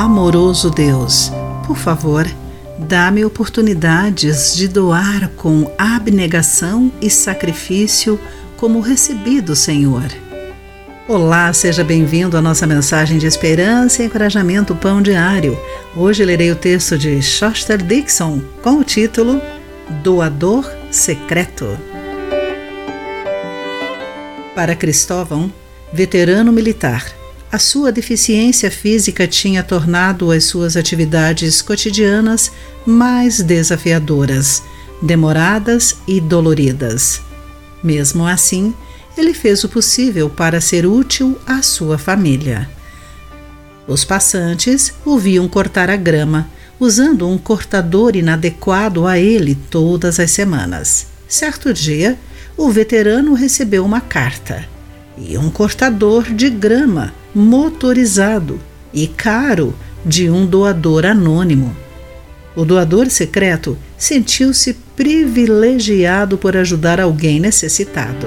Amoroso Deus, por favor, dá-me oportunidades de doar com abnegação e sacrifício como recebi do Senhor. Olá, seja bem-vindo à nossa mensagem de esperança e encorajamento Pão Diário. Hoje lerei o texto de Shoster Dixon com o título Doador Secreto. Para Cristóvão, veterano militar, a sua deficiência física tinha tornado as suas atividades cotidianas mais desafiadoras, demoradas e doloridas. Mesmo assim, ele fez o possível para ser útil à sua família. Os passantes o viam cortar a grama, usando um cortador inadequado a ele todas as semanas. Certo dia, o veterano recebeu uma carta e um cortador de grama motorizado e caro de um doador anônimo. O doador secreto sentiu-se privilegiado por ajudar alguém necessitado.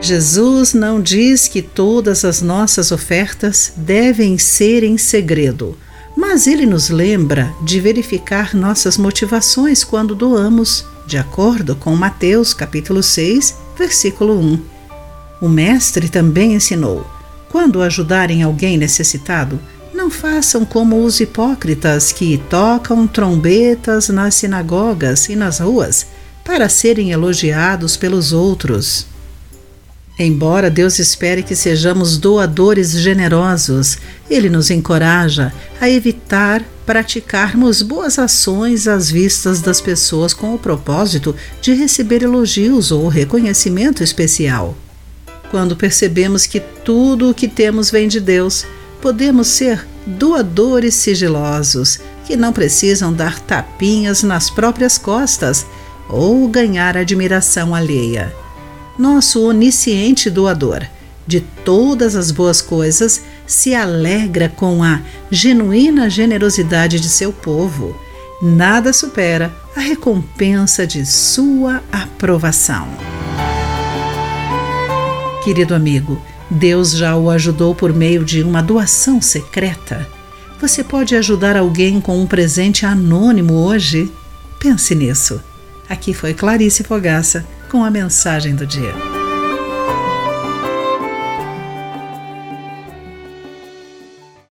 Jesus não diz que todas as nossas ofertas devem ser em segredo, mas ele nos lembra de verificar nossas motivações quando doamos, de acordo com Mateus capítulo 6, versículo 1. O mestre também ensinou: quando ajudarem alguém necessitado, não façam como os hipócritas que tocam trombetas nas sinagogas e nas ruas para serem elogiados pelos outros. Embora Deus espere que sejamos doadores generosos, Ele nos encoraja a evitar praticarmos boas ações às vistas das pessoas com o propósito de receber elogios ou reconhecimento especial. Quando percebemos que tudo o que temos vem de Deus, podemos ser doadores sigilosos que não precisam dar tapinhas nas próprias costas ou ganhar admiração alheia nosso onisciente doador de todas as boas coisas, se alegra com a genuína generosidade de seu povo. Nada supera a recompensa de sua aprovação. Querido amigo, Deus já o ajudou por meio de uma doação secreta. Você pode ajudar alguém com um presente anônimo hoje? Pense nisso. Aqui foi Clarice Fogaça com a mensagem do dia.